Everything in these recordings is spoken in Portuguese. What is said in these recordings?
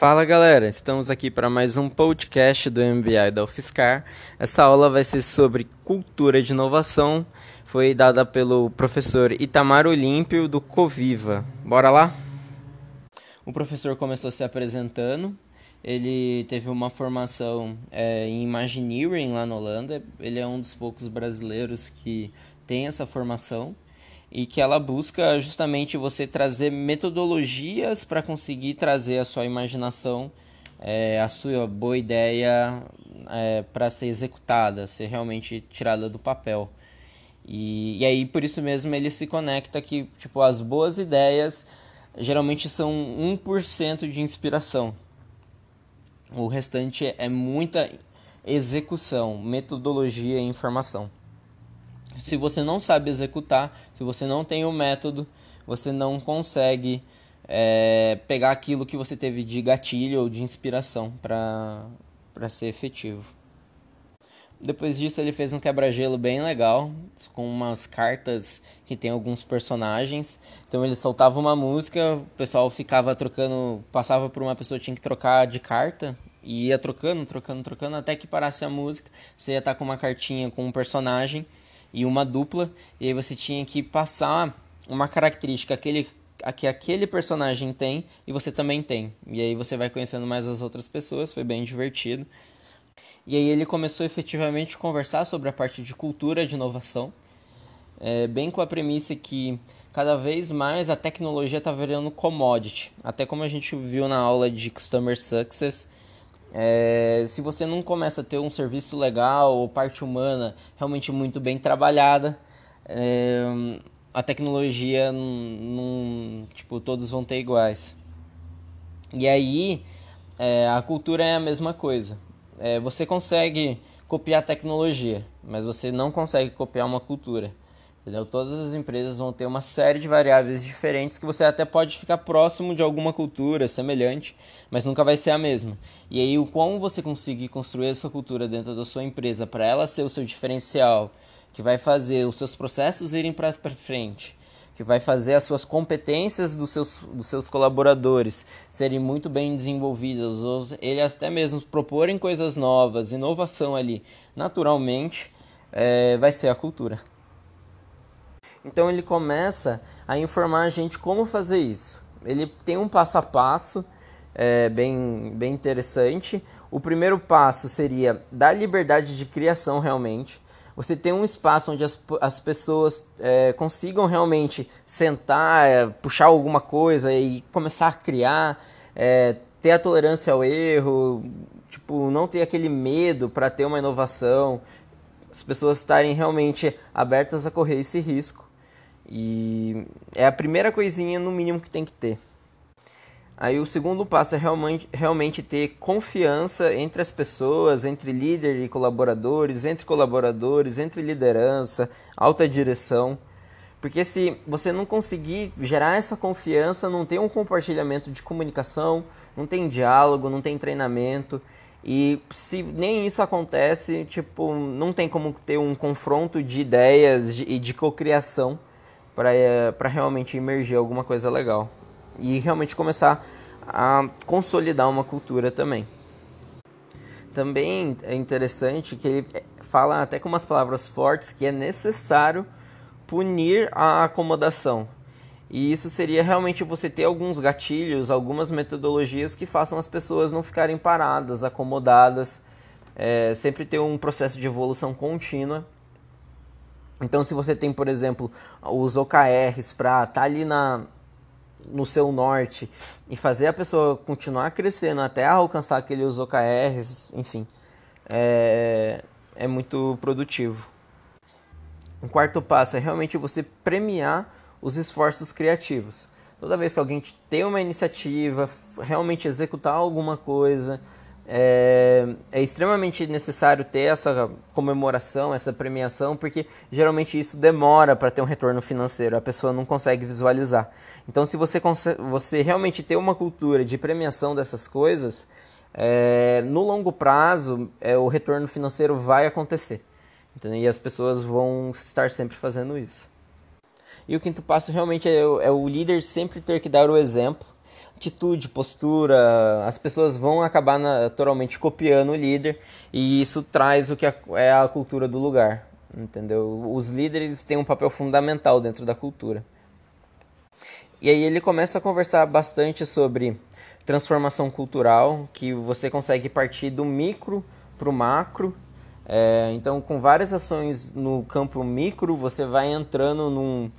Fala galera, estamos aqui para mais um podcast do MBI da UFSCar. Essa aula vai ser sobre cultura de inovação. Foi dada pelo professor Itamar Olímpio do Coviva. Bora lá? O professor começou se apresentando. Ele teve uma formação é, em Imagineering lá na Holanda. Ele é um dos poucos brasileiros que tem essa formação e que ela busca justamente você trazer metodologias para conseguir trazer a sua imaginação, é, a sua boa ideia é, para ser executada, ser realmente tirada do papel. E, e aí por isso mesmo ele se conecta que tipo as boas ideias geralmente são 1% de inspiração. O restante é muita execução, metodologia e informação se você não sabe executar, se você não tem o método, você não consegue é, pegar aquilo que você teve de gatilho ou de inspiração para ser efetivo. Depois disso, ele fez um quebra-gelo bem legal, com umas cartas que tem alguns personagens. Então, ele soltava uma música, o pessoal ficava trocando, passava por uma pessoa tinha que trocar de carta, e ia trocando, trocando, trocando, até que parasse a música. Você ia estar com uma cartinha com um personagem e uma dupla, e aí você tinha que passar uma característica aquele, que aquele personagem tem e você também tem. E aí você vai conhecendo mais as outras pessoas, foi bem divertido. E aí ele começou efetivamente a conversar sobre a parte de cultura de inovação, é, bem com a premissa que cada vez mais a tecnologia está virando commodity. Até como a gente viu na aula de Customer Success, é, se você não começa a ter um serviço legal ou parte humana realmente muito bem trabalhada, é, a tecnologia não, tipo, todos vão ter iguais. E aí, é, a cultura é a mesma coisa. É, você consegue copiar tecnologia, mas você não consegue copiar uma cultura. Entendeu? Todas as empresas vão ter uma série de variáveis diferentes que você até pode ficar próximo de alguma cultura semelhante, mas nunca vai ser a mesma. E aí, o como você conseguir construir essa cultura dentro da sua empresa para ela ser o seu diferencial, que vai fazer os seus processos irem para frente, que vai fazer as suas competências dos seus, dos seus colaboradores serem muito bem desenvolvidas, ou ele até mesmo proporem coisas novas, inovação ali, naturalmente, é, vai ser a cultura. Então ele começa a informar a gente como fazer isso. Ele tem um passo a passo é, bem, bem interessante. O primeiro passo seria dar liberdade de criação realmente. Você tem um espaço onde as, as pessoas é, consigam realmente sentar, é, puxar alguma coisa e começar a criar, é, ter a tolerância ao erro, tipo, não ter aquele medo para ter uma inovação, as pessoas estarem realmente abertas a correr esse risco. E é a primeira coisinha, no mínimo, que tem que ter. Aí o segundo passo é realmente, realmente ter confiança entre as pessoas, entre líder e colaboradores, entre colaboradores, entre liderança, alta direção. Porque se você não conseguir gerar essa confiança, não tem um compartilhamento de comunicação, não tem diálogo, não tem treinamento. E se nem isso acontece, tipo, não tem como ter um confronto de ideias e de, cocriação para é, realmente emergir alguma coisa legal e realmente começar a consolidar uma cultura também. Também é interessante que ele fala até com umas palavras fortes que é necessário punir a acomodação. E isso seria realmente você ter alguns gatilhos, algumas metodologias que façam as pessoas não ficarem paradas, acomodadas, é, sempre ter um processo de evolução contínua então, se você tem, por exemplo, os OKRs para estar tá ali na, no seu norte e fazer a pessoa continuar crescendo até alcançar aqueles OKRs, enfim, é, é muito produtivo. O quarto passo é realmente você premiar os esforços criativos. Toda vez que alguém tem uma iniciativa, realmente executar alguma coisa, é, é, extremamente necessário ter essa comemoração, essa premiação, porque geralmente isso demora para ter um retorno financeiro, a pessoa não consegue visualizar. Então, se você, você realmente ter uma cultura de premiação dessas coisas, é, no longo prazo é, o retorno financeiro vai acontecer. Entendeu? E as pessoas vão estar sempre fazendo isso. E o quinto passo realmente é, é o líder sempre ter que dar o exemplo atitude, postura, as pessoas vão acabar naturalmente copiando o líder e isso traz o que é a cultura do lugar, entendeu? Os líderes têm um papel fundamental dentro da cultura. E aí ele começa a conversar bastante sobre transformação cultural, que você consegue partir do micro para o macro. É, então, com várias ações no campo micro, você vai entrando num,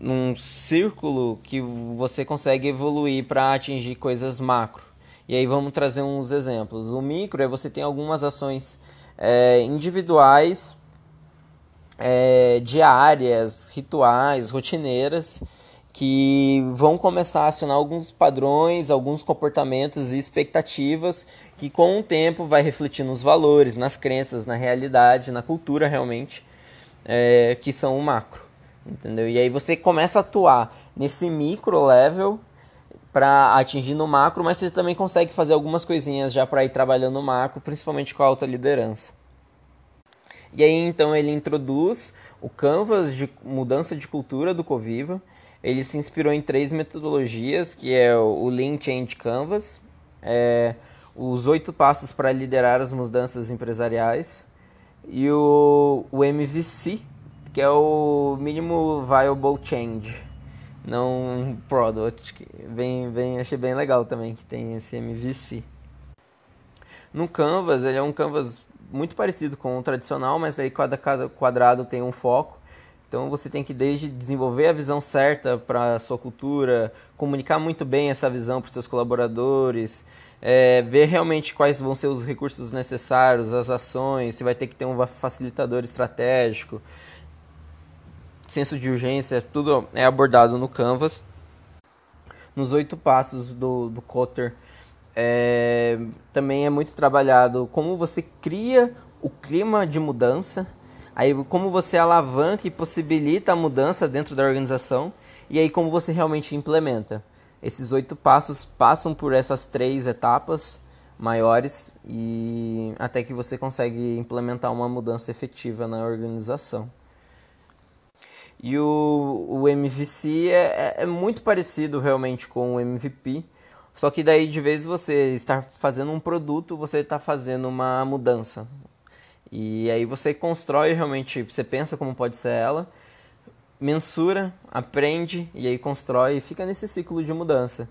num círculo que você consegue evoluir para atingir coisas macro. E aí vamos trazer uns exemplos. O micro é você tem algumas ações é, individuais, é, diárias, rituais, rotineiras, que vão começar a acionar alguns padrões, alguns comportamentos e expectativas que com o tempo vai refletir nos valores, nas crenças, na realidade, na cultura realmente, é, que são o macro entendeu? E aí você começa a atuar nesse micro level para atingir no macro, mas você também consegue fazer algumas coisinhas já para ir trabalhando no macro, principalmente com a alta liderança. E aí então ele introduz o canvas de mudança de cultura do Coviva. Ele se inspirou em três metodologias, que é o Lean Change Canvas, é, os oito passos para liderar as mudanças empresariais e o, o MVC, que é o mínimo viable change, não product. Bem, bem, achei bem legal também que tem esse MVC. No Canvas, ele é um Canvas muito parecido com o tradicional, mas daí cada, quadrado tem um foco. Então você tem que desde desenvolver a visão certa para a sua cultura, comunicar muito bem essa visão para os seus colaboradores, é, ver realmente quais vão ser os recursos necessários, as ações, se vai ter que ter um facilitador estratégico, senso de urgência, tudo é abordado no Canvas. Nos oito passos do, do Cotter é, também é muito trabalhado como você cria o clima de mudança, aí como você alavanca e possibilita a mudança dentro da organização e aí como você realmente implementa. Esses oito passos passam por essas três etapas maiores e até que você consegue implementar uma mudança efetiva na organização. E o, o MVC é, é, é, muito parecido realmente com o MVP. Só que daí de vez você estar fazendo um produto, você está fazendo uma mudança. E aí você constrói realmente, você pensa como pode ser ela, mensura, aprende e aí constrói e fica nesse ciclo de mudança.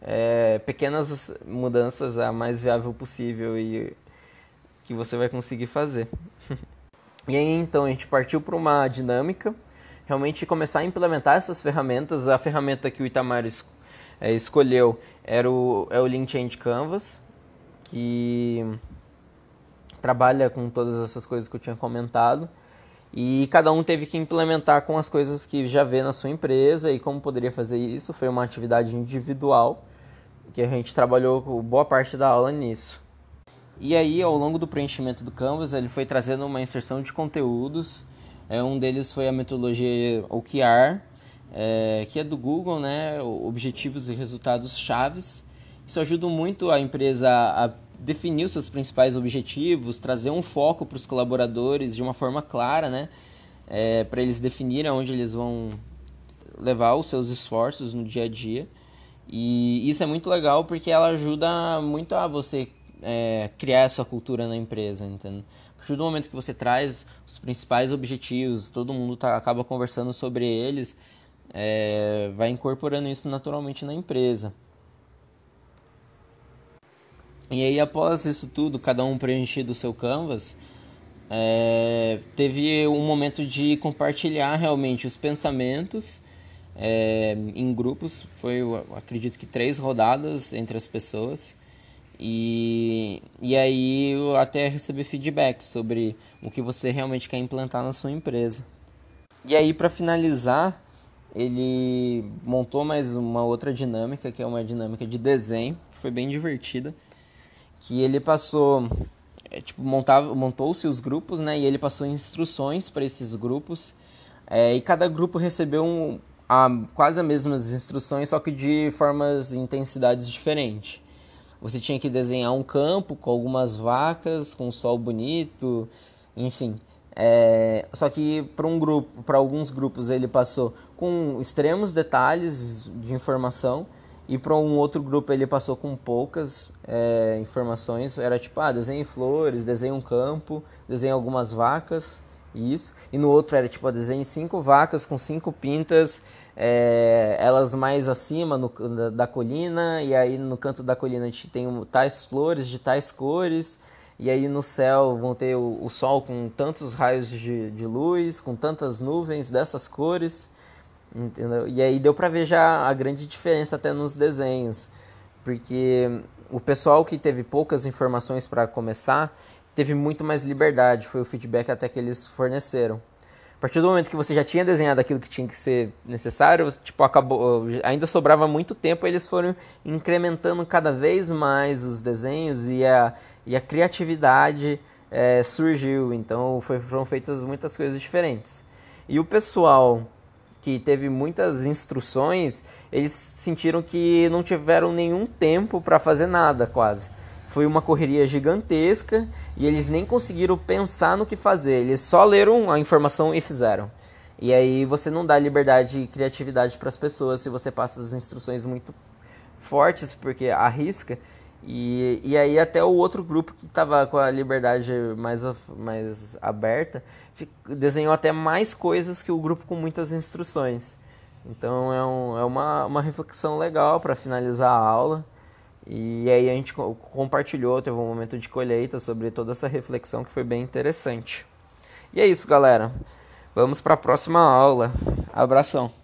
É, pequenas mudanças a mais viável possível e que você vai conseguir fazer. e aí então a gente partiu para uma dinâmica realmente começar a implementar essas ferramentas. A ferramenta que o Itamar es, é, escolheu era o, é o Link Change Canvas, que trabalha com todas essas coisas que eu tinha comentado. E cada um teve que implementar com as coisas que já vê na sua empresa e como poderia fazer isso. Foi uma atividade individual que a gente trabalhou boa parte da aula nisso. E aí, ao longo do preenchimento do Canvas, ele foi trazendo uma inserção de conteúdos é, um deles foi a metodologia OKR, é, que é do Google, né? Objetivos e resultados chaves. Isso ajuda muito a empresa a definir os seus principais objetivos, trazer um foco para os colaboradores de uma forma clara, né? É, para eles definirem onde eles vão levar os seus esforços no dia a dia. E isso é muito legal porque ela ajuda muito a você é, criar essa cultura na empresa, entendeu? A partir do momento que você traz os principais objetivos, todo mundo tá, acaba conversando sobre eles, é, vai incorporando isso naturalmente na empresa. E aí, após isso tudo, cada um preenchido o seu canvas, é, teve um momento de compartilhar realmente os pensamentos é, em grupos. Foi, acredito que, três rodadas entre as pessoas. E, e aí eu até receber feedback sobre o que você realmente quer implantar na sua empresa. E aí para finalizar, ele montou mais uma outra dinâmica, que é uma dinâmica de desenho, que foi bem divertida, que ele passou é, tipo montava montou-se os grupos, né, e ele passou instruções para esses grupos. É, e cada grupo recebeu um, a, quase as mesmas instruções, só que de formas e intensidades diferentes. Você tinha que desenhar um campo com algumas vacas, com um sol bonito, enfim. É, só que para um grupo, para alguns grupos ele passou com extremos detalhes de informação E para um outro grupo ele passou com poucas é, informações. Era tipo, ah, desenhe flores, desenhe um campo, desenhe algumas vacas, isso. E no outro era tipo, desenhe cinco vacas com cinco pintas, é, elas mais acima no, da, da, colina. E aí no canto da colina a gente tem tais flores de tais cores. E aí no céu vão ter o, o sol com tantos raios de, de luz, com tantas nuvens dessas cores. Entendeu? E aí deu para ver já a grande diferença até nos desenhos, porque o pessoal que teve poucas informações para começar teve muito mais liberdade, foi o feedback até que eles forneceram. A partir do momento que você já tinha desenhado aquilo que tinha que ser necessário, tipo, acabou, ainda sobrava muito tempo, eles foram incrementando cada vez mais os desenhos e a, e a criatividade é, surgiu. Então foi, foram feitas muitas coisas diferentes. E o pessoal que teve muitas instruções, eles sentiram que não tiveram nenhum tempo para fazer nada, quase. Foi uma correria gigantesca e eles nem conseguiram pensar no que fazer. Eles só leram a informação e fizeram. E aí você não dá liberdade e criatividade para as pessoas se você passa as instruções muito fortes, porque arrisca. E, e aí até o outro grupo que estava com a liberdade mais, mais aberta desenhou até mais coisas que o grupo com muitas instruções. Então é, um, é uma, uma reflexão legal para finalizar a aula. E aí a gente compartilhou, teve um momento de colheita sobre toda essa reflexão que foi bem interessante. E é isso, galera. Vamos para a próxima aula. Abração.